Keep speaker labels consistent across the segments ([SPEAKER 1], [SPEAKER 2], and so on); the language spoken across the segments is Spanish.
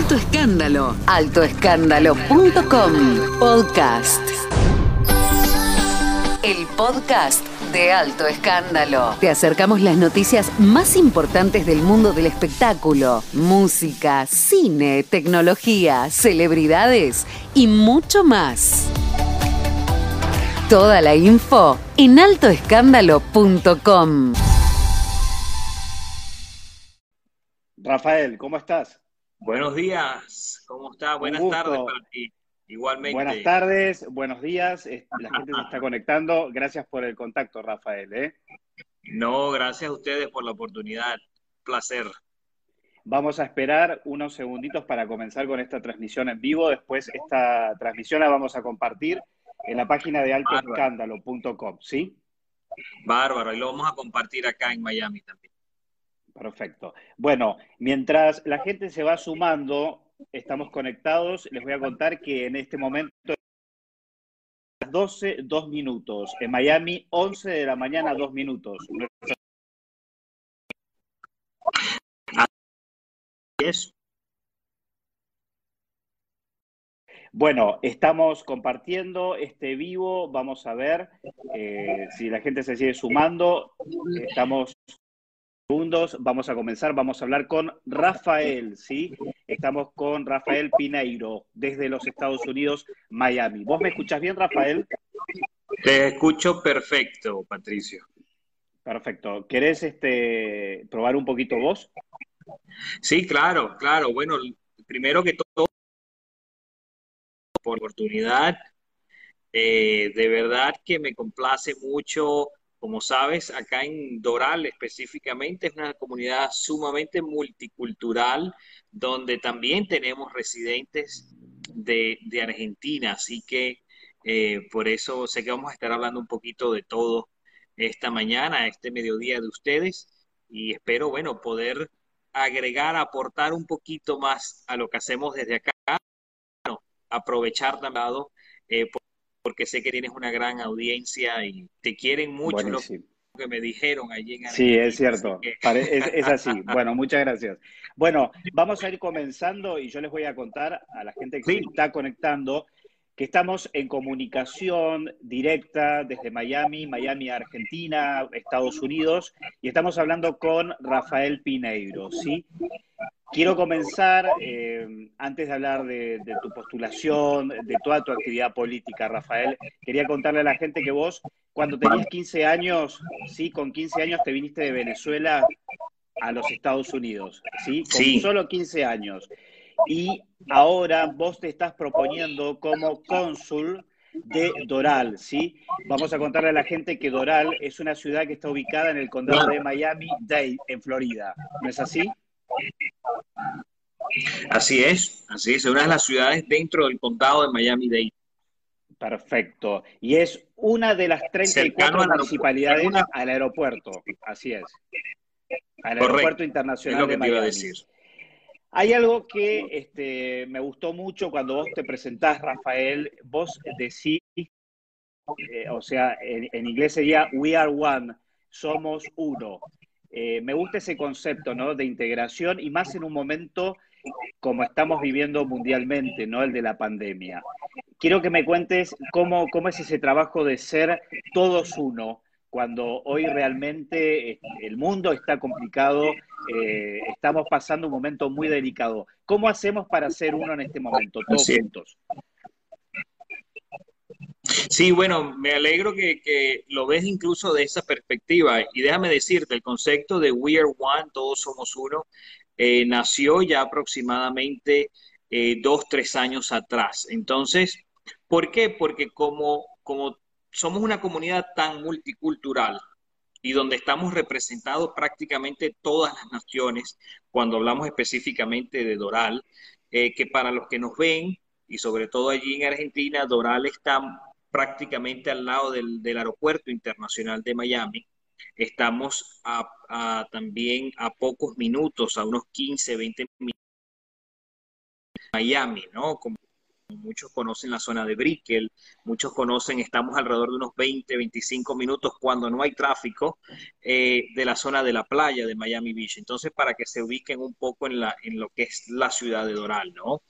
[SPEAKER 1] Alto Escándalo. Altoescándalo.com. Podcast. El podcast de Alto Escándalo. Te acercamos las noticias más importantes del mundo del espectáculo, música, cine, tecnología, celebridades y mucho más. Toda la info en altoescándalo.com.
[SPEAKER 2] Rafael, ¿cómo estás?
[SPEAKER 3] Buenos días, ¿cómo está? Buenas tardes para ti. Igualmente.
[SPEAKER 2] Buenas tardes, buenos días. La gente se está conectando. Gracias por el contacto, Rafael. ¿eh?
[SPEAKER 3] No, gracias a ustedes por la oportunidad. Placer.
[SPEAKER 2] Vamos a esperar unos segunditos para comenzar con esta transmisión en vivo. Después esta transmisión la vamos a compartir en la página de altoescándalo.com, ¿sí?
[SPEAKER 3] Bárbaro, y lo vamos a compartir acá en Miami también.
[SPEAKER 2] Perfecto. Bueno, mientras la gente se va sumando, estamos conectados. Les voy a contar que en este momento las 12, 2 minutos. En Miami, 11 de la mañana, 2 minutos. Bueno, estamos compartiendo este vivo. Vamos a ver eh, si la gente se sigue sumando. Estamos segundos, vamos a comenzar, vamos a hablar con Rafael, ¿sí? Estamos con Rafael Pineiro, desde los Estados Unidos, Miami. ¿Vos me escuchás bien, Rafael?
[SPEAKER 3] Te escucho perfecto, Patricio.
[SPEAKER 2] Perfecto. ¿Querés este, probar un poquito vos?
[SPEAKER 3] Sí, claro, claro. Bueno, primero que todo, por oportunidad, eh, de verdad que me complace mucho como sabes, acá en Doral específicamente es una comunidad sumamente multicultural donde también tenemos residentes de, Argentina, así que eh, por eso sé que vamos a estar hablando un poquito de todo esta mañana, este mediodía de ustedes y espero, bueno, poder agregar, aportar un poquito más a lo que hacemos desde acá, aprovechar también eh, porque sé que tienes una gran audiencia y te quieren mucho lo que me dijeron allí en
[SPEAKER 2] Argentina. Sí, es cierto, es, así. bueno, muchas gracias. Bueno, vamos a ir comenzando y yo les voy a contar a la gente que se está conectando que estamos en comunicación directa desde Miami, Miami, Argentina, Estados Unidos, y estamos hablando con Rafael Pineiro, ¿sí? Quiero comenzar, eh, antes de hablar de, tu postulación, de toda tu actividad política, Rafael, quería contarle a la gente que vos, cuando tenías 15 años, sí, con 15 años te viniste de Venezuela a los Estados Unidos, ¿sí? Con solo 15 años. Y ahora vos te estás proponiendo como cónsul de Doral, ¿sí? Vamos a contarle a la gente que Doral es una ciudad que está ubicada en el condado de Miami-Dade, en Florida. ¿No es así?
[SPEAKER 3] Así es, así es, una de las ciudades dentro del condado de Miami-Dade.
[SPEAKER 2] Perfecto. Y es una de las 34 municipalidades al aeropuerto. Así es. Al aeropuerto internacional de Miami. Decir. Hay algo que este, me gustó mucho cuando vos te presentás, Rafael. Vos decís, eh, o sea, en inglés sería We are one, somos uno. Eh, me gusta ese concepto ¿no? de integración y más en un momento como estamos viviendo mundialmente, ¿no? el de la pandemia. Quiero que me cuentes cómo, cómo es ese trabajo de ser todos uno, cuando hoy realmente eh, el mundo está complicado, eh, estamos pasando un momento muy delicado. ¿Cómo hacemos para ser uno en este momento, todos juntos?
[SPEAKER 3] Sí, bueno, me alegro que, lo ves incluso de esa perspectiva. Y déjame decirte, el concepto de We are one, todos somos uno, eh, nació ya aproximadamente eh, dos, tres años atrás. Entonces, ¿por qué? Porque como, como somos una comunidad tan multicultural y donde estamos representados prácticamente todas las naciones, cuando hablamos específicamente de Doral, eh, que para los que nos ven, y sobre todo allí en Argentina, Doral está prácticamente al lado del, aeropuerto internacional de Miami. Estamos también a pocos minutos, a unos 15, 20 minutos Miami, ¿no? Muchos conocen la zona de Brickell, muchos conocen, estamos alrededor de unos 20, 25 minutos cuando no hay tráfico eh, de la zona de la playa de Miami Beach. Entonces, para que se ubiquen un poco en, la, en lo que es la ciudad de Doral, ¿no?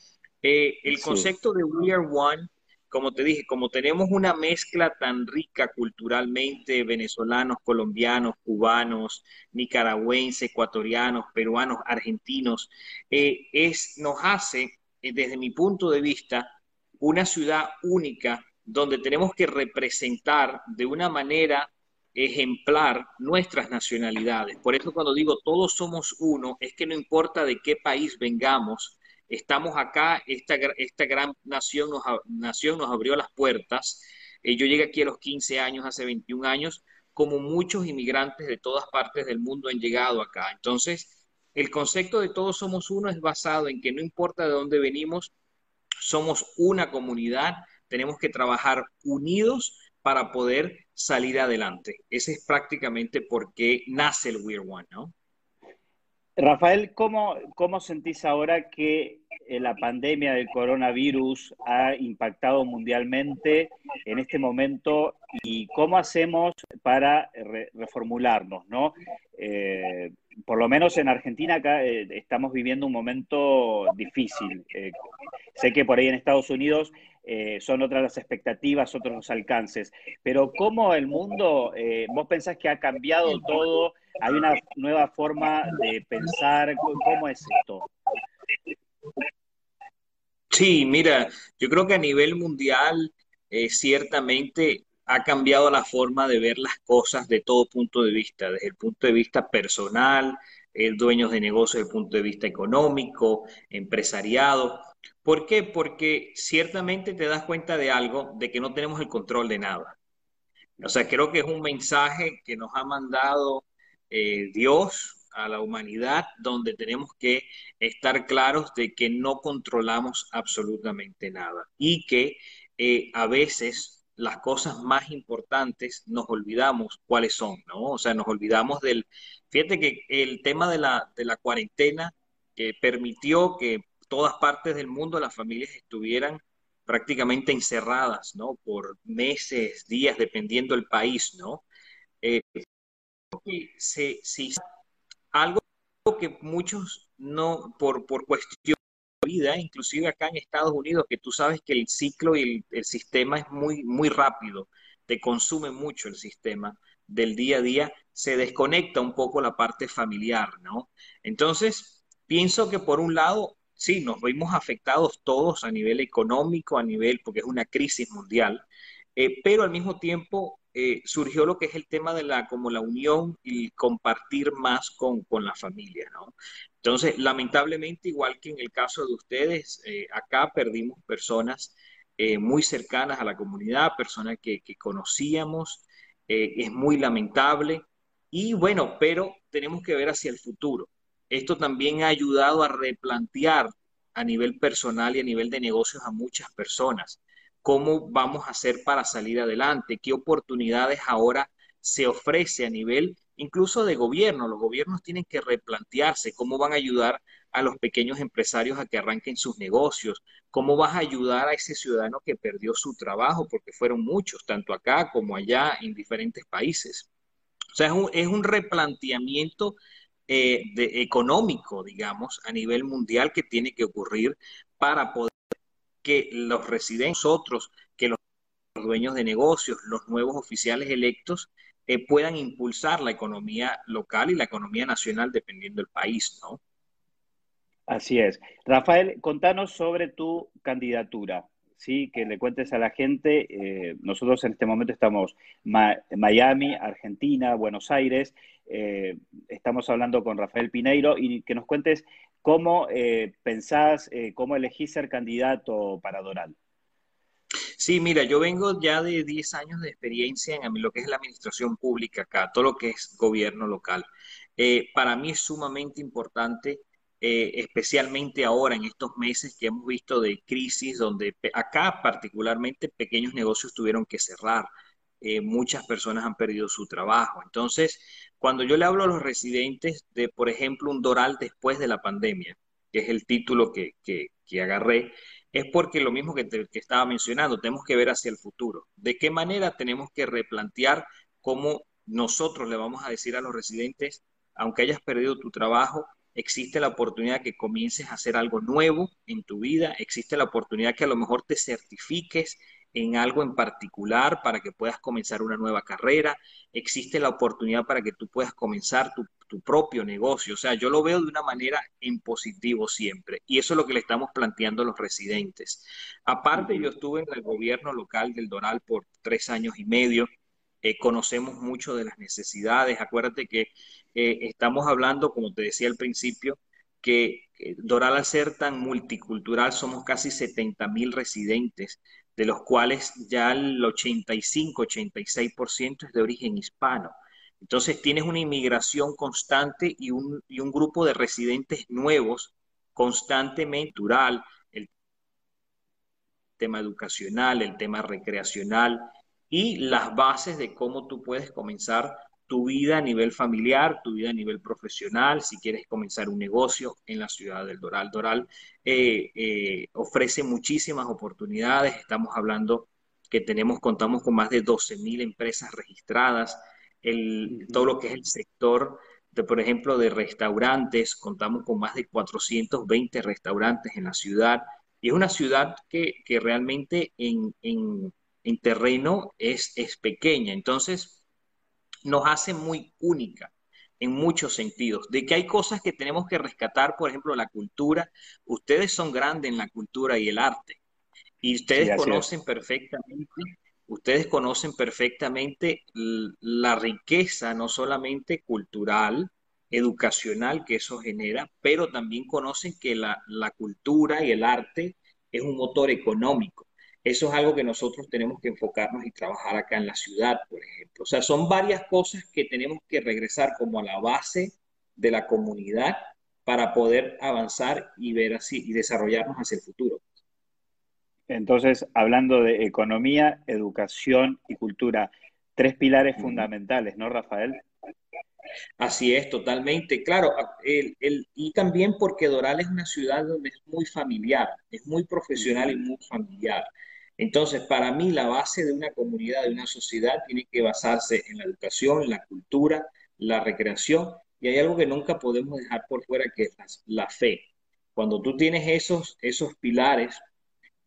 [SPEAKER 3] Eh, el concepto de We Are One, como te dije, como tenemos una mezcla tan rica culturalmente, venezolanos, colombianos, cubanos, nicaragüenses, ecuatorianos, peruanos, argentinos, eh, es, nos hace desde mi punto de vista, una ciudad única donde tenemos que representar de una manera ejemplar nuestras nacionalidades. Por eso cuando digo todos somos uno, es que no importa de qué país vengamos, estamos acá, esta, esta gran nación nos, nación nos abrió las puertas. Eh, yo llegué aquí a los 15 años, hace 21 años, como muchos inmigrantes de todas partes del mundo han llegado acá. Entonces, el concepto de todos somos uno es basado en que no importa de dónde venimos, somos una comunidad, tenemos que trabajar unidos para poder salir adelante. Ese es prácticamente por qué nace el We're One, ¿no?
[SPEAKER 2] Rafael, ¿cómo, ¿cómo sentís ahora que eh, la pandemia del coronavirus ha impactado mundialmente en este momento y cómo hacemos para reformularnos, ¿no? Eh, por lo menos en Argentina acá eh, estamos viviendo un momento difícil. sé que por ahí en Estados Unidos son otras las expectativas, otros los alcances, pero ¿cómo el mundo, vos pensás que ha cambiado todo? ¿Hay una nueva forma de pensar? ¿Cómo es esto?
[SPEAKER 3] Sí, mira, yo creo que a nivel mundial eh, ciertamente ha cambiado la forma de ver las cosas de todo punto de vista, desde el punto de vista personal, el dueños de negocios desde el punto de vista económico, empresariado. ¿Por qué? Porque ciertamente te das cuenta de algo, de que no tenemos el control de nada. O sea, creo que es un mensaje que nos ha mandado eh, Dios a la humanidad, donde tenemos que estar claros de que no controlamos absolutamente nada y que eh, a veces las cosas más importantes nos olvidamos cuáles son, ¿no? O sea, nos olvidamos del... Fíjate que el tema de la, de la cuarentena que permitió que todas partes del mundo las familias estuvieran prácticamente encerradas, ¿no? Por meses, días, dependiendo del país, ¿no? Eh, algo que muchos no, por, por cuestión inclusive acá en Estados Unidos, que tú sabes que el ciclo y el, sistema es muy, muy rápido, te consume mucho el sistema del día a día, se desconecta un poco la parte familiar, ¿no? Entonces, pienso que por un lado, sí, nos vimos afectados todos a nivel económico, a nivel, porque es una crisis mundial, eh, pero al mismo tiempo eh, surgió lo que es el tema de la, como la unión y compartir más con, la familia, ¿no? Entonces, lamentablemente, igual que en el caso de ustedes, eh, acá perdimos personas eh, muy cercanas a la comunidad, personas que, conocíamos, es muy lamentable, y bueno, pero tenemos que ver hacia el futuro. Esto también ha ayudado a replantear a nivel personal y a nivel de negocios a muchas personas. Cómo vamos a hacer para salir adelante, qué oportunidades ahora se ofrece a nivel incluso de gobierno. Los gobiernos tienen que replantearse cómo van a ayudar a los pequeños empresarios a que arranquen sus negocios, cómo vas a ayudar a ese ciudadano que perdió su trabajo, porque fueron muchos, tanto acá como allá en diferentes países. O sea, es un, replanteamiento eh, de, económico, digamos, a nivel mundial que tiene que ocurrir para poder que los residentes, nosotros, que los dueños de negocios, los nuevos oficiales electos, eh, puedan impulsar la economía local y la economía nacional dependiendo del país, ¿no?
[SPEAKER 2] Así es. Rafael, contanos sobre tu candidatura, ¿sí? Que le cuentes a la gente. Eh, nosotros en este momento estamos en Miami, Argentina, Buenos Aires. Eh, estamos hablando con Rafael Pineiro y que nos cuentes ¿Cómo eh, pensás, cómo elegís ser candidato para Doral?
[SPEAKER 3] Sí, mira, yo vengo ya de 10 años de experiencia en lo que es la administración pública acá, todo lo que es gobierno local. Eh, para mí es sumamente importante, especialmente ahora en estos meses que hemos visto de crisis, donde acá particularmente pequeños negocios tuvieron que cerrar. muchas personas han perdido su trabajo. Entonces, cuando yo le hablo a los residentes de, por ejemplo, un Doral después de la pandemia, que es el título que, que, agarré, es porque lo mismo que, que estaba mencionando, tenemos que ver hacia el futuro. ¿De qué manera tenemos que replantear cómo nosotros le vamos a decir a los residentes, aunque hayas perdido tu trabajo, existe la oportunidad que comiences a hacer algo nuevo en tu vida, existe la oportunidad que a lo mejor te certifiques en algo en particular para que puedas comenzar una nueva carrera, existe la oportunidad para que tú puedas comenzar tu, propio negocio. O sea, yo lo veo de una manera en positivo siempre y eso es lo que le estamos planteando a los residentes. Aparte, yo estuve en el gobierno local del Doral por tres años y medio. Eh, conocemos mucho de las necesidades. Acuérdate que eh, estamos hablando, como te decía al principio, que eh, Doral al ser tan multicultural somos casi 70 mil residentes de los cuales ya el 85-86% es de origen hispano. Entonces tienes una inmigración constante y un, y un grupo de residentes nuevos constantemente natural, el tema educacional, el tema recreacional y las bases de cómo tú puedes comenzar tu vida a nivel familiar, tu vida a nivel profesional, si quieres comenzar un negocio en la ciudad del Doral. Doral eh, eh, ofrece muchísimas oportunidades, estamos hablando que tenemos, contamos con más de 12 mil empresas registradas, el, todo lo que es el sector de, por ejemplo, de restaurantes, contamos con más de 420 restaurantes en la ciudad, y es una ciudad que, que realmente en, en, en terreno es, es pequeña, entonces nos hace muy única en muchos sentidos, de que hay cosas que tenemos que rescatar, por ejemplo, la cultura. Ustedes son grandes en la cultura y el arte, y ustedes conocen perfectamente, ustedes conocen perfectamente la riqueza, no solamente cultural, educacional que eso genera, pero también conocen que la, la cultura y el arte es un motor económico. Eso es algo que nosotros tenemos que enfocarnos y trabajar acá en la ciudad, por ejemplo. O sea, son varias cosas que tenemos que regresar como a la base de la comunidad para poder avanzar y ver así y desarrollarnos hacia el futuro.
[SPEAKER 2] Entonces, hablando de economía, educación y cultura, tres pilares fundamentales, ¿no, Rafael?
[SPEAKER 3] Así es, totalmente. Claro, el, y también porque Doral es una ciudad donde es muy familiar, es muy profesional y muy familiar. Entonces, para mí, la base de una comunidad, de una sociedad, tiene que basarse en la educación, en la cultura, la recreación, y hay algo que nunca podemos dejar por fuera, que es la, fe. Cuando tú tienes esos, esos pilares,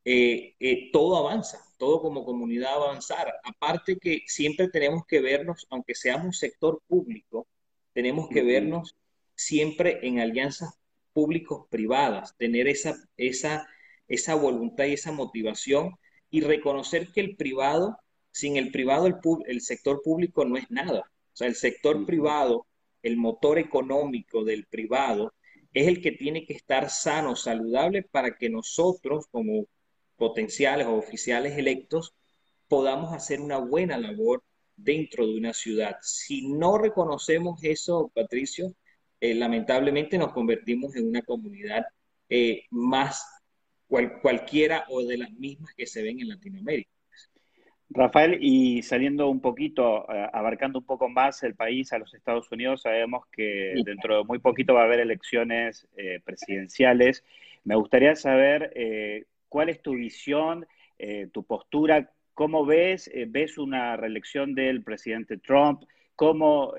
[SPEAKER 3] eh, eh, todo avanza, todo como comunidad avanzar. Aparte que siempre tenemos que vernos, aunque seamos sector público, tenemos que vernos siempre en alianzas públicos-privadas, tener esa, esa, esa voluntad y esa motivación y reconocer que el privado, sin el privado, el, sector público no es nada. O sea, el sector privado, el motor económico del privado, es el que tiene que estar sano, saludable, para que nosotros, como potenciales o oficiales electos, podamos hacer una buena labor dentro de una ciudad. Si no reconocemos eso, Patricio, eh, lamentablemente nos convertimos en una comunidad eh, más cualquiera o de las mismas que se ven en Latinoamérica.
[SPEAKER 2] Rafael, y saliendo un poquito, eh, abarcando un poco más el país a los Estados Unidos, sabemos que dentro de muy poquito va a haber elecciones eh, presidenciales. Me gustaría saber eh, cuál es tu visión, tu postura, cómo ves, ves una reelección del presidente Trump, cómo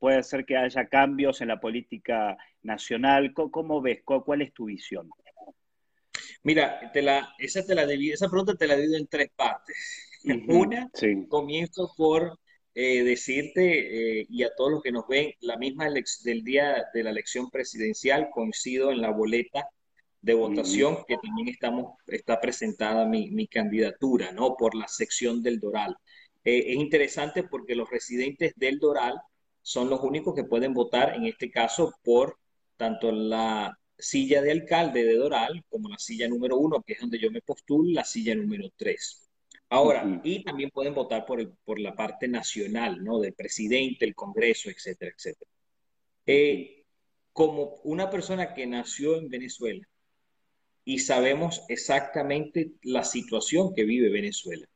[SPEAKER 2] puede ser que haya cambios en la política nacional, cómo, ves, cuál es tu visión.
[SPEAKER 3] Mira, te la, esa, te la esa pregunta te la divido en tres partes. Una, comienzo por eh, decirte eh, y a todos los que nos ven, la misma del día de la elección presidencial coincido en la boleta de votación que también estamos, está presentada mi, mi, candidatura, ¿no? Por la sección del Doral. Eh, es interesante porque los residentes del Doral son los únicos que pueden votar, en este caso, por tanto la silla de alcalde de Doral, como la silla número uno, que es donde yo me postulo, la silla número tres. Ahora, y también pueden votar por, por la parte nacional, ¿no? Del presidente, el Congreso, etcétera, etcétera. Eh, como una persona que nació en Venezuela y sabemos exactamente la situación que vive Venezuela,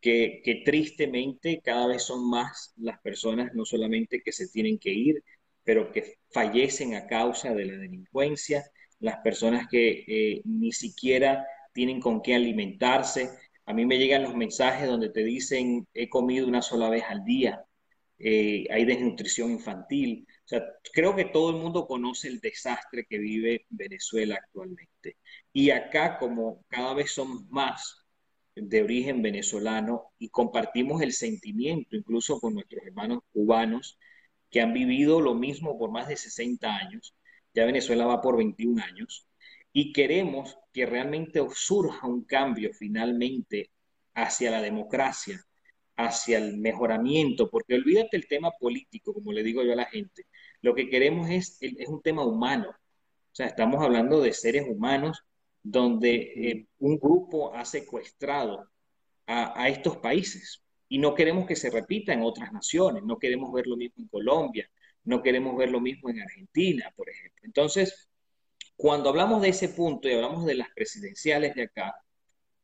[SPEAKER 3] que, que tristemente cada vez son más las personas no solamente que se tienen que ir, pero que fallecen a causa de la delincuencia. las personas que eh, ni siquiera tienen con qué alimentarse. A mí me llegan los mensajes donde te dicen, he comido una sola vez al día, eh, hay desnutrición infantil. O sea, creo que todo el mundo conoce el desastre que vive Venezuela actualmente. Y acá, como cada vez son más de origen venezolano y compartimos el sentimiento incluso con nuestros hermanos cubanos que han vivido lo mismo por más de 60 años, ya Venezuela va por 21 años, y queremos que realmente surja un cambio finalmente hacia la democracia, hacia el mejoramiento, porque olvídate el tema político, como le digo yo a la gente, lo que queremos es, es un tema humano, o sea, estamos hablando de seres humanos donde eh, un grupo ha secuestrado a, a, estos países y no queremos que se repita en otras naciones, no queremos ver lo mismo en Colombia, no queremos ver lo mismo en Argentina, por ejemplo. Entonces, cuando hablamos de ese punto y hablamos de las presidenciales de acá,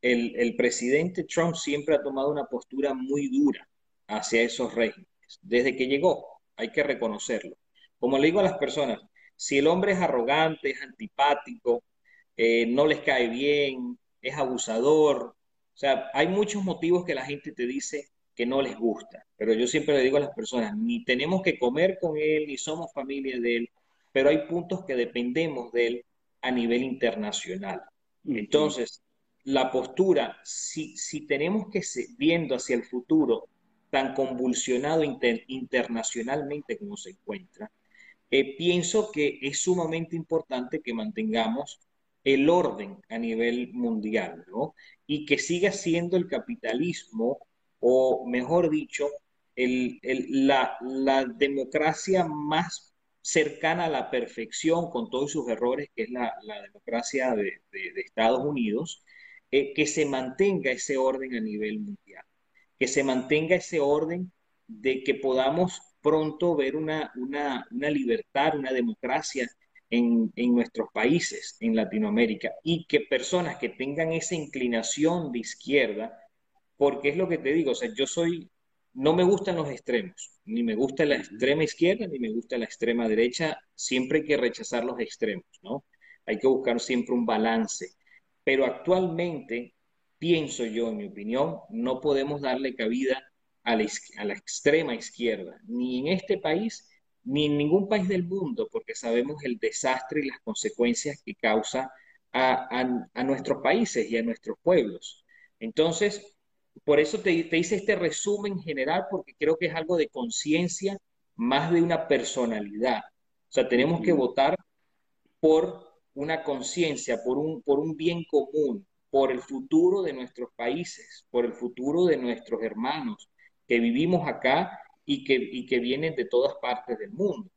[SPEAKER 3] el, el presidente Trump siempre ha tomado una postura muy dura hacia esos regímenes, desde que llegó, hay que reconocerlo. Como le digo a las personas, si el hombre es arrogante, es antipático, eh, no les cae bien, es abusador. O sea, hay muchos motivos que la gente te dice que no les gusta, pero yo siempre le digo a las personas, ni tenemos que comer con él, ni somos familia de él, pero hay puntos que dependemos de él a nivel internacional. Entonces, la postura, si, si tenemos que viendo hacia el futuro tan convulsionado internacionalmente como se encuentra, eh, pienso que es sumamente importante que mantengamos el orden a nivel mundial, ¿no? Y que siga siendo el capitalismo, o mejor dicho, la, democracia más cercana a la perfección con todos sus errores, que es la, democracia de, Estados Unidos, eh, que se mantenga ese orden a nivel mundial, que se mantenga ese orden de que podamos pronto ver una, una, una libertad, una democracia en, nuestros países, en Latinoamérica, y que personas que tengan esa inclinación de izquierda, porque es lo que te digo, o sea, yo soy, no me gustan los extremos, ni me gusta la extrema izquierda, ni me gusta la extrema derecha, siempre hay que rechazar los extremos, ¿no? Hay que buscar siempre un balance, pero actualmente, pienso yo, en mi opinión, no podemos darle cabida a la, a la extrema izquierda, ni en este país, ni en ningún país del mundo, porque sabemos el desastre y las consecuencias que causa a, nuestros países y a nuestros pueblos. Entonces, por eso te, te hice este resumen general, porque creo que es algo de conciencia más de una personalidad. O sea, tenemos que votar por una conciencia, por un, por un bien común, por el futuro de nuestros países, por el futuro de nuestros hermanos que vivimos acá y que, y que vienen de todas partes del mundo.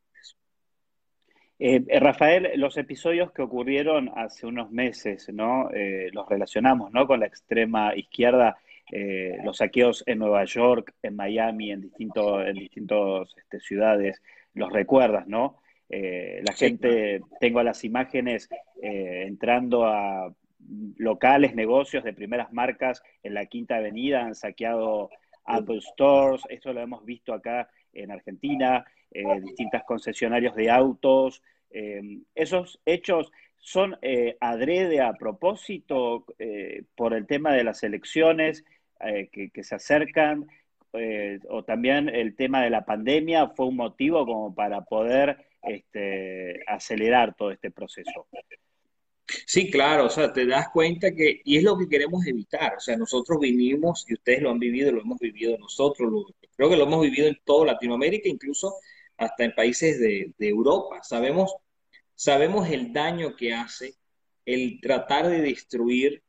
[SPEAKER 2] Eh, eh, Rafael, los episodios que ocurrieron hace unos meses, ¿no? Eh, los relacionamos, ¿no? Con la extrema izquierda, los saqueos en Nueva York, en Miami, en distintos, en distintos este, ciudades, los recuerdas, ¿no? la gente, tengo las imágenes entrando a locales, negocios de primeras marcas en la Quinta Avenida, han saqueado Apple Stores, esto lo hemos visto acá en Argentina, eh, distintas concesionarios de autos. Eh, esos hechos son eh, adrede a propósito por el tema de las elecciones que, se acercan, o también el tema de la pandemia fue un motivo como para poder este, acelerar todo este proceso.
[SPEAKER 3] Sí, claro, o sea, te das cuenta que, y es lo que queremos evitar, o sea, nosotros vivimos, y ustedes lo han vivido, lo hemos vivido nosotros, creo que lo hemos vivido en toda Latinoamérica, incluso hasta en países de, Europa. Sabemos, sabemos el daño que hace el tratar de destruir,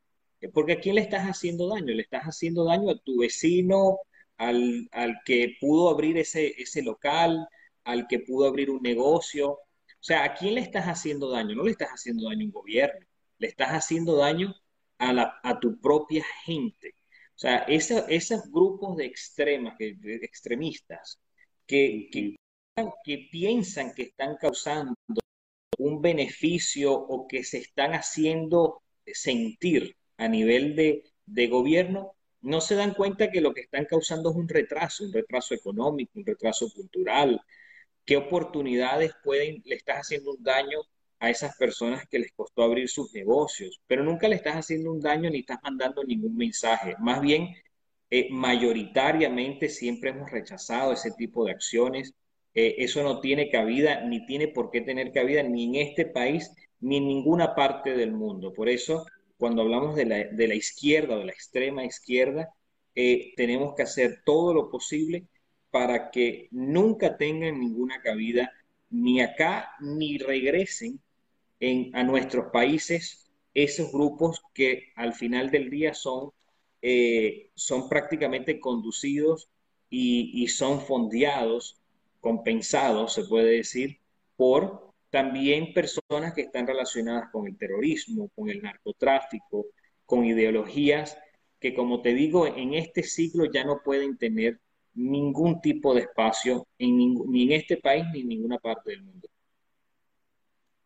[SPEAKER 3] porque ¿a quién le estás haciendo daño? Le estás haciendo daño a tu vecino, al, al que pudo abrir ese, ese local, al que pudo abrir un negocio, o sea, ¿a quién le estás haciendo daño? No le estás haciendo daño a un gobierno, le estás haciendo daño a, la, a tu propia gente. O sea, esos grupos de extremas, de, extremistas, que, que piensan que están causando un beneficio o que se están haciendo sentir a nivel de, de, gobierno, no se dan cuenta que lo que están causando es un retraso, un retraso económico, un retraso cultural, qué oportunidades pueden, le estás haciendo un daño a esas personas que les costó abrir sus negocios, pero nunca le estás haciendo un daño ni estás mandando ningún mensaje. Más bien, eh, mayoritariamente siempre hemos rechazado ese tipo de acciones. Eh, eso no tiene cabida, ni tiene por qué tener cabida ni en este país, ni en ninguna parte del mundo. Por eso, cuando hablamos de la, de la izquierda o de la extrema izquierda, eh, tenemos que hacer todo lo posible para que nunca tengan ninguna cabida ni acá ni regresen a nuestros países esos grupos que al final del día son, eh, son prácticamente conducidos y, son fondeados, compensados, se puede decir, por también personas que están relacionadas con el terrorismo, con el narcotráfico, con ideologías que, como te digo, en este siglo ya no pueden tener ningún tipo de espacio en ni en este país ni en ninguna parte del mundo.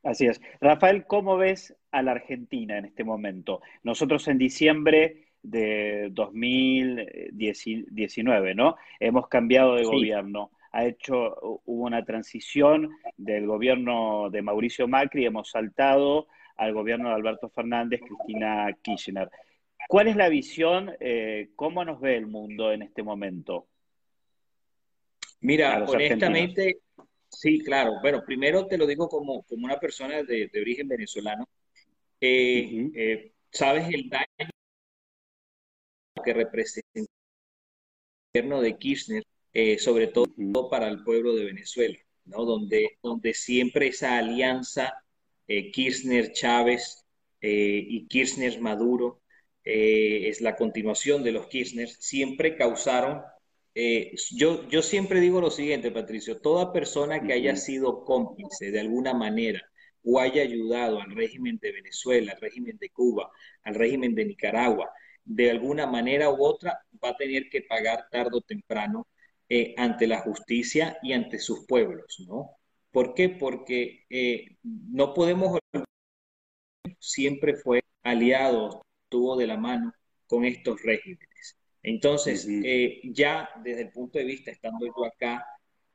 [SPEAKER 2] Así es. Rafael, ¿cómo ves a la Argentina en este momento? Nosotros en diciembre de 2019, ¿no? Hemos cambiado de gobierno. Ha hecho, hubo una transición del gobierno de Mauricio Macri, hemos saltado al gobierno de Alberto Fernández, Cristina Kirchner. ¿Cuál es la visión? Eh, ¿Cómo nos ve el mundo en este momento?
[SPEAKER 3] Mira, honestamente, Sí, claro. Bueno, primero te lo digo como, como una persona de, origen venezolano. Eh, eh, ¿Sabes el daño que representa el gobierno de Kirchner, eh, sobre todo para el pueblo de Venezuela, ¿no? donde, donde siempre esa alianza Kirchner-Chávez y Kirchner-Maduro es la continuación de los Kirchner, siempre causaron eh, yo, yo siempre digo lo siguiente, Patricio, toda persona que haya sido cómplice de alguna manera o haya ayudado al régimen de Venezuela, al régimen de Cuba, al régimen de Nicaragua, de alguna manera u otra va a tener que pagar tarde o temprano eh, ante la justicia y ante sus pueblos, ¿no? ¿Por qué? Porque eh, no podemos siempre fue aliado, tuvo de la mano con estos regímenes. Entonces, eh, ya desde el punto de vista, estando yo acá,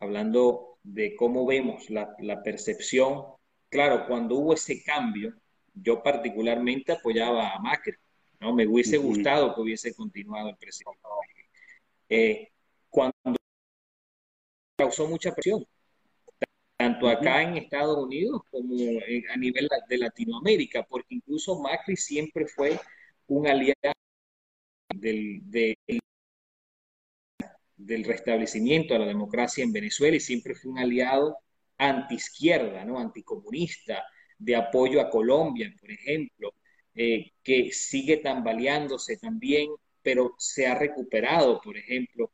[SPEAKER 3] hablando de cómo vemos la, percepción, claro, cuando hubo ese cambio, yo particularmente apoyaba a Macri, ¿no? Me hubiese gustado que hubiese continuado el presidente. Eh, cuando causó mucha presión, tanto acá en Estados Unidos como a nivel de Latinoamérica, porque incluso Macri siempre fue un aliado del, del, restablecimiento de la democracia en Venezuela y siempre fue un aliado anti-izquierda, ¿no? anticomunista, de apoyo a Colombia, por ejemplo, eh, que sigue tambaleándose también, pero se ha recuperado, por ejemplo,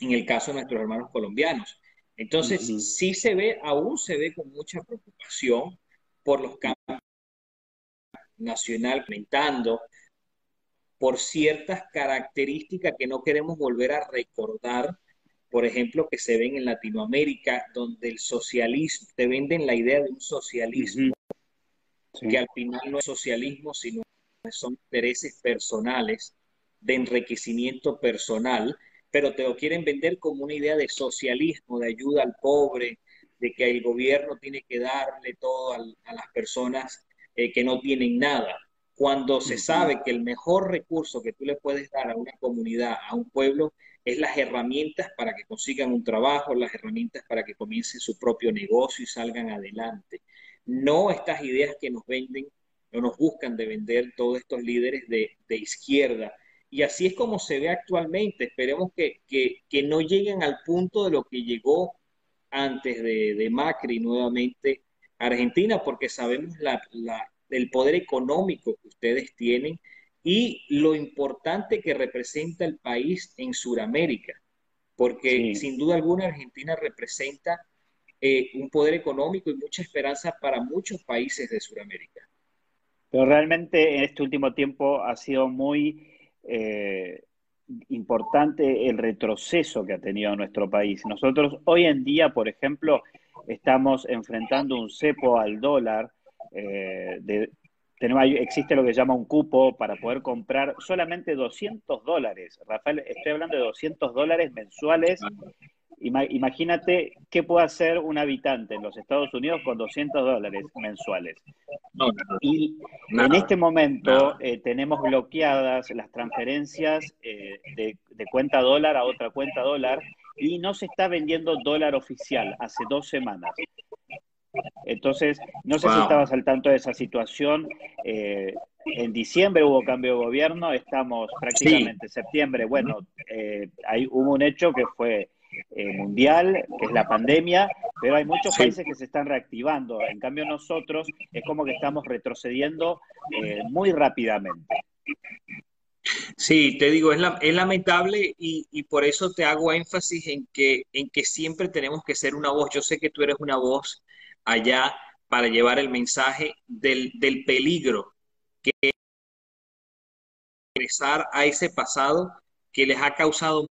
[SPEAKER 3] en el caso de nuestros hermanos colombianos. Entonces, sí se ve, aún se ve con mucha preocupación por los cambios nacional aumentando, por ciertas características que no queremos volver a recordar, por ejemplo, que se ven en Latinoamérica, donde el socialismo, te venden la idea de un socialismo, que al final no es socialismo, sino son intereses personales, de enriquecimiento personal, pero te lo quieren vender como una idea de socialismo, de ayuda al pobre, de que el gobierno tiene que darle todo a, las personas eh, que no tienen nada cuando se sabe que el mejor recurso que tú le puedes dar a una comunidad, a un pueblo, es las herramientas para que consigan un trabajo, las herramientas para que comiencen su propio negocio y salgan adelante. No estas ideas que nos venden o nos buscan de vender todos estos líderes de, izquierda. Y así es como se ve actualmente. Esperemos que, no lleguen al punto de lo que llegó antes de, de Macri nuevamente Argentina, porque sabemos la, la del poder económico que ustedes tienen y lo importante que representa el país en Sudamérica, porque sin duda alguna Argentina representa eh, un poder económico y mucha esperanza para muchos países de Sudamérica.
[SPEAKER 2] Pero realmente en este último tiempo ha sido muy eh, importante el retroceso que ha tenido nuestro país. Nosotros hoy en día, por ejemplo, estamos enfrentando un cepo al dólar eh, de, existe lo que se llama un cupo para poder comprar solamente 200 dólares. Rafael, estoy hablando de 200 dólares mensuales imagínate qué puede hacer un habitante en los Estados Unidos con 200 dólares mensuales. y en este momento eh, tenemos bloqueadas las transferencias eh, de, cuenta dólar a otra cuenta dólar y no se está vendiendo dólar oficial hace dos semanas. Entonces, no sé si estabas al tanto de esa situación. Eh, en diciembre hubo cambio de gobierno, estamos prácticamente en septiembre. Bueno, eh, hubo un hecho que fue eh, mundial, que es la pandemia, pero hay muchos países que se están reactivando. En cambio, nosotros es como que estamos retrocediendo muy rápidamente.
[SPEAKER 3] Sí, te digo, es, es lamentable y, y, por eso te hago énfasis en que, en que siempre tenemos que ser una voz. Yo sé que tú eres una voz allá para llevar el mensaje del, peligro que regresar a ese pasado que les ha causado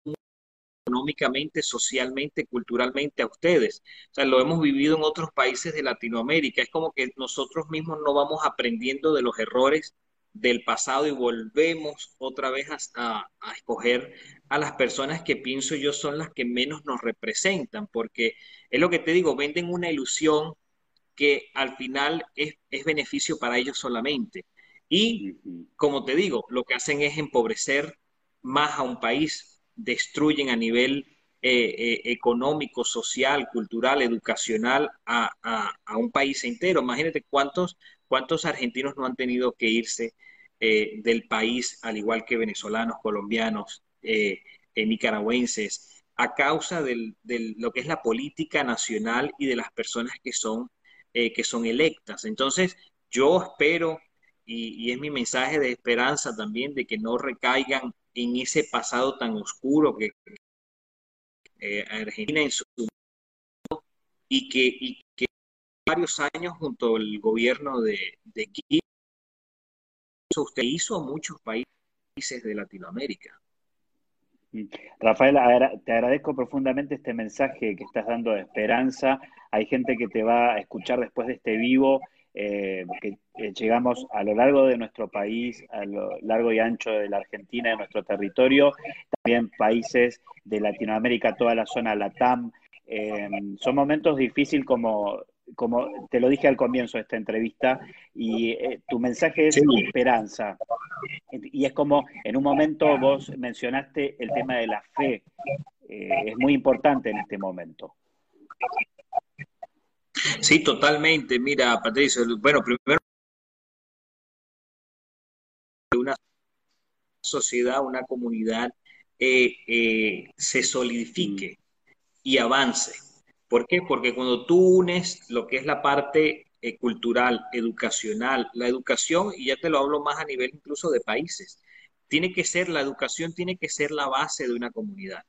[SPEAKER 3] económicamente, socialmente, culturalmente a ustedes. O sea, lo hemos vivido en otros países de Latinoamérica. Es como que nosotros mismos no vamos aprendiendo de los errores del pasado y volvemos otra vez a, a, escoger a las personas que pienso yo son las que menos nos representan, porque es lo que te digo, venden una ilusión que al final es, beneficio para ellos solamente. Y, como te digo, lo que hacen es empobrecer más a un país, destruyen a nivel eh, eh, económico, social, cultural, educacional a, un país entero. Imagínate cuántos, cuántos argentinos no han tenido que irse eh, del país, al igual que venezolanos, colombianos, nicaragüenses, a causa de lo que es la política nacional y de las personas que son que son electas. Entonces, yo espero, y, es mi mensaje de esperanza también, de que no recaigan en ese pasado tan oscuro que eh, Argentina en su y que, y que varios años junto al gobierno de, de usted hizo muchos países de Latinoamérica.
[SPEAKER 2] Rafael, te agradezco profundamente este mensaje que estás dando de esperanza. Hay gente que te va a escuchar después de este vivo, eh, que eh, llegamos a lo largo de nuestro país, a lo largo y ancho de la Argentina, de nuestro territorio, también países de Latinoamérica, toda la zona LATAM. Eh, son momentos difíciles como como te lo dije al comienzo de esta entrevista, y eh, tu mensaje es esperanza. Y es como en un momento vos mencionaste el tema de la fe, es muy importante en este momento.
[SPEAKER 3] Sí, totalmente. Mira, Patricio, bueno, primero una sociedad, una comunidad eh, se solidifique y avance ¿Por qué? Porque cuando tú unes lo que es la parte eh, cultural, educacional, la educación, y ya te lo hablo más a nivel incluso de países, tiene que ser, la educación tiene que ser la base de una comunidad.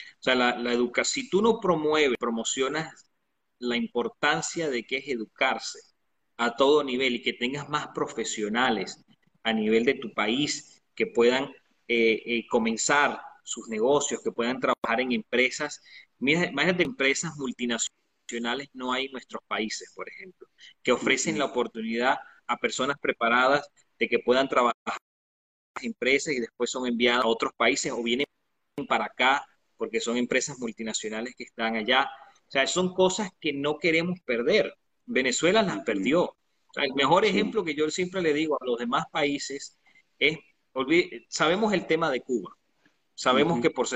[SPEAKER 3] O sea, la, la educación, si tú no promueves, promocionas la importancia de que es educarse a todo nivel y que tengas más profesionales a nivel de tu país que puedan eh, eh, comenzar sus negocios, que puedan trabajar en empresas Imagínate, empresas multinacionales no hay en nuestros países, por ejemplo, que ofrecen la oportunidad a personas preparadas de que puedan trabajar en empresas y después son enviadas a otros países o vienen para acá porque son empresas multinacionales que están allá. O sea, son cosas que no queremos perder. Venezuela las perdió. el mejor ejemplo que yo siempre le digo a los demás países es, sabemos el tema de Cuba. Sabemos que por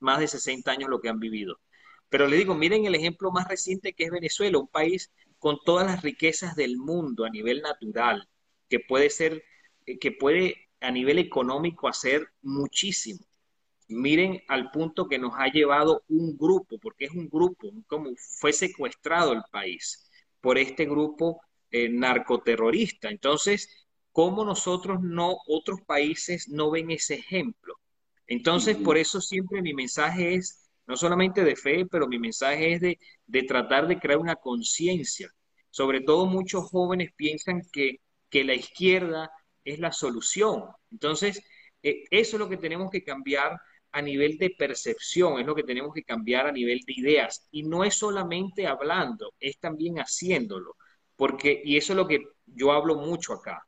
[SPEAKER 3] más de 60 años lo que han vivido. Pero le digo, miren el ejemplo más reciente que es Venezuela, un país con todas las riquezas del mundo a nivel natural, que puede ser, eh, que puede a nivel económico hacer muchísimo. Miren al punto que nos ha llevado un grupo, porque es un grupo, como fue secuestrado el país por este grupo eh, narcoterrorista. Entonces, ¿cómo nosotros no, otros países no ven ese ejemplo? Entonces, por eso siempre mi mensaje es, no solamente de fe, pero mi mensaje es de, tratar de crear una conciencia. Sobre todo muchos jóvenes piensan que, la izquierda es la solución. Entonces, eh, eso es lo que tenemos que cambiar a nivel de percepción, es lo que tenemos que cambiar a nivel de ideas. Y no es solamente hablando, es también haciéndolo. Porque, y eso es lo que yo hablo mucho acá,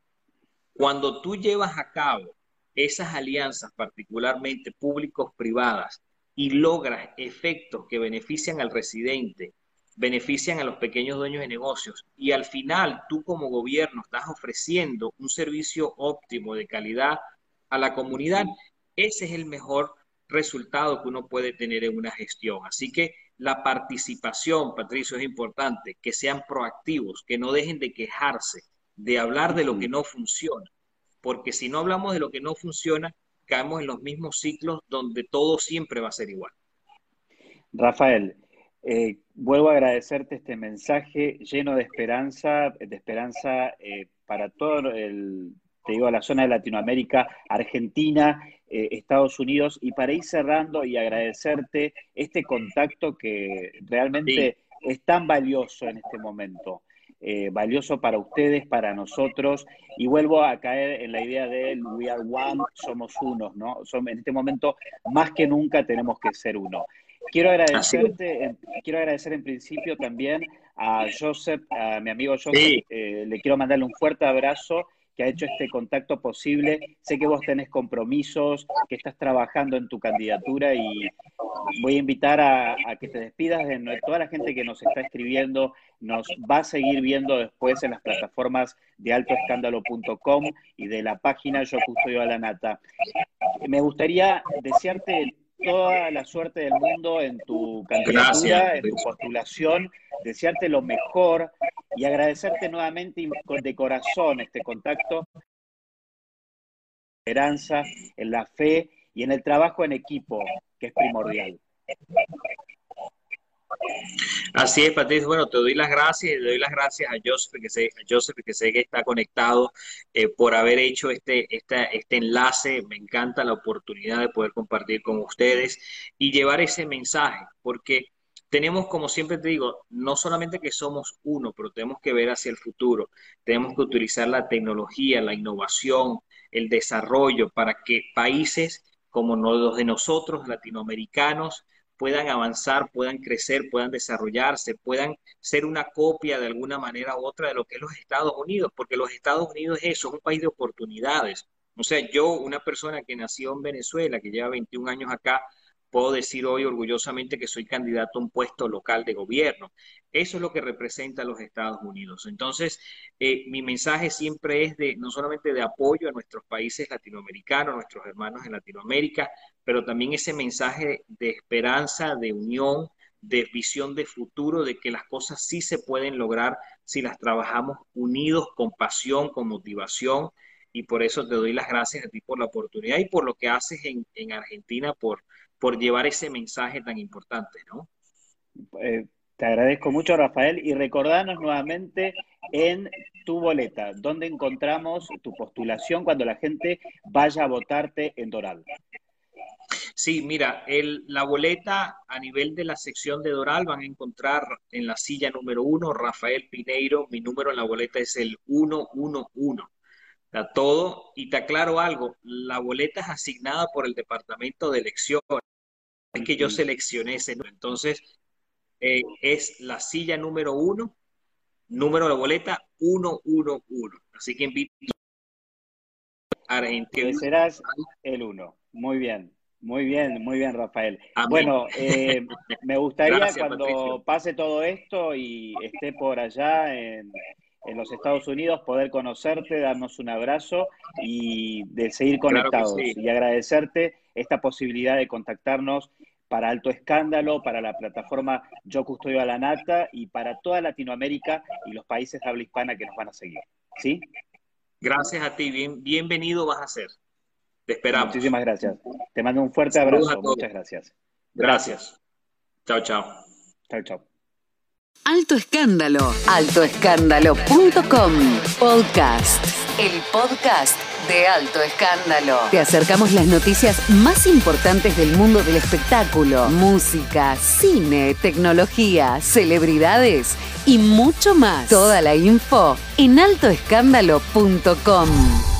[SPEAKER 3] cuando tú llevas a cabo esas alianzas, particularmente públicos-privadas, y logras efectos que benefician al residente, benefician a los pequeños dueños de negocios y al final tú como gobierno estás ofreciendo un servicio óptimo de calidad a la comunidad, ese es el mejor resultado que uno puede tener en una gestión. Así que la participación, Patricio, es importante, que sean proactivos, que no dejen de quejarse, de hablar de lo que no funciona, porque si no hablamos de lo que no funciona, caemos en los mismos ciclos donde todo siempre va a ser igual.
[SPEAKER 2] Rafael, eh, vuelvo a agradecerte este mensaje lleno de esperanza, de esperanza eh, para todo el, te digo, la zona de Latinoamérica, Argentina, eh, Estados Unidos, y para ir cerrando y agradecerte este contacto que realmente es tan valioso en este momento. Eh, valioso para ustedes, para nosotros, y vuelvo a caer en la idea de we are one, somos unos, ¿no? en este momento, más que nunca, tenemos que ser uno. Quiero agradecerte, quiero agradecer en principio también a Joseph, a mi amigo Joseph, eh, le quiero mandarle un fuerte abrazo que ha hecho este contacto posible. Sé que vos tenés compromisos, que estás trabajando en tu candidatura y voy a invitar a, que te despidas de toda la gente que nos está escribiendo. Nos va a seguir viendo después en las plataformas de altoescándalo.com y de la página Yo Custodio a la Nata. Me gustaría desearte toda la suerte del mundo en tu candidatura, en tu postulación, desearte lo mejor y agradecerte nuevamente de corazón este contacto, esperanza, en la fe y en el trabajo en equipo, que es primordial.
[SPEAKER 3] Así es, Patricio. Bueno, te doy las gracias y le doy las gracias a Joseph, que sé, Joseph, que, sé que está conectado eh, por haber hecho este, este enlace. Me encanta la oportunidad de poder compartir con ustedes y llevar ese mensaje, porque tenemos, como siempre te digo, no solamente que somos uno, pero tenemos que ver hacia el futuro. Tenemos que utilizar la tecnología, la innovación, el desarrollo para que países como los de nosotros, latinoamericanos, puedan avanzar, puedan crecer, puedan desarrollarse, puedan ser una copia de alguna manera u otra de lo que es los Estados Unidos, porque los Estados Unidos es eso, es un país de oportunidades. O sea, yo, una persona que nació en Venezuela, que lleva 21 años acá, puedo decir hoy orgullosamente que soy candidato a un puesto local de gobierno. Eso es lo que representa a los Estados Unidos. Entonces, eh, mi mensaje siempre es de no solamente de apoyo a nuestros países latinoamericanos, a nuestros hermanos en Latinoamérica, pero también ese mensaje de esperanza, de unión, de visión de futuro, de que las cosas sí se pueden lograr si las trabajamos unidos, con pasión, con motivación. Y por eso te doy las gracias a ti por la oportunidad y por lo que haces en, en Argentina, por por llevar ese mensaje tan importante, ¿no?
[SPEAKER 2] Eh, te agradezco mucho, Rafael, y recordanos nuevamente en tu boleta, ¿dónde encontramos tu postulación cuando la gente vaya a votarte en Doral?
[SPEAKER 3] Sí, mira, el, la boleta a nivel de la sección de Doral van a encontrar en la silla número uno, Rafael Pineiro, mi número en la boleta es el 111 todo, y te aclaro algo, la boleta es asignada por el Departamento de Elecciones que yo seleccioné ese número. Entonces, eh, es la silla número uno, número de boleta 111. Así que invito
[SPEAKER 2] a Argentina. Serás el uno. Muy bien. Muy bien, muy bien, Rafael. Bueno, eh, me gustaría cuando pase todo esto y esté por allá en, en, los Estados Unidos poder conocerte, darnos un abrazo y de seguir conectados y agradecerte esta posibilidad de contactarnos para Alto Escándalo, para la plataforma Yo Custodio a la Nata y para toda Latinoamérica y los países de habla hispana que nos van a seguir. ¿Sí?
[SPEAKER 3] Gracias a ti, Bien, bienvenido vas a ser. Te esperamos.
[SPEAKER 2] Muchísimas gracias. Te mando un fuerte abrazo. Muchas gracias.
[SPEAKER 3] Gracias. Chao, chao.
[SPEAKER 2] Chao, chao.
[SPEAKER 1] Alto Escándalo. Altoescándalo.com. Podcast. El podcast de alto escándalo. Te acercamos las noticias más importantes del mundo del espectáculo, música, cine, tecnología, celebridades y mucho más. Toda la info en altoescándalo.com.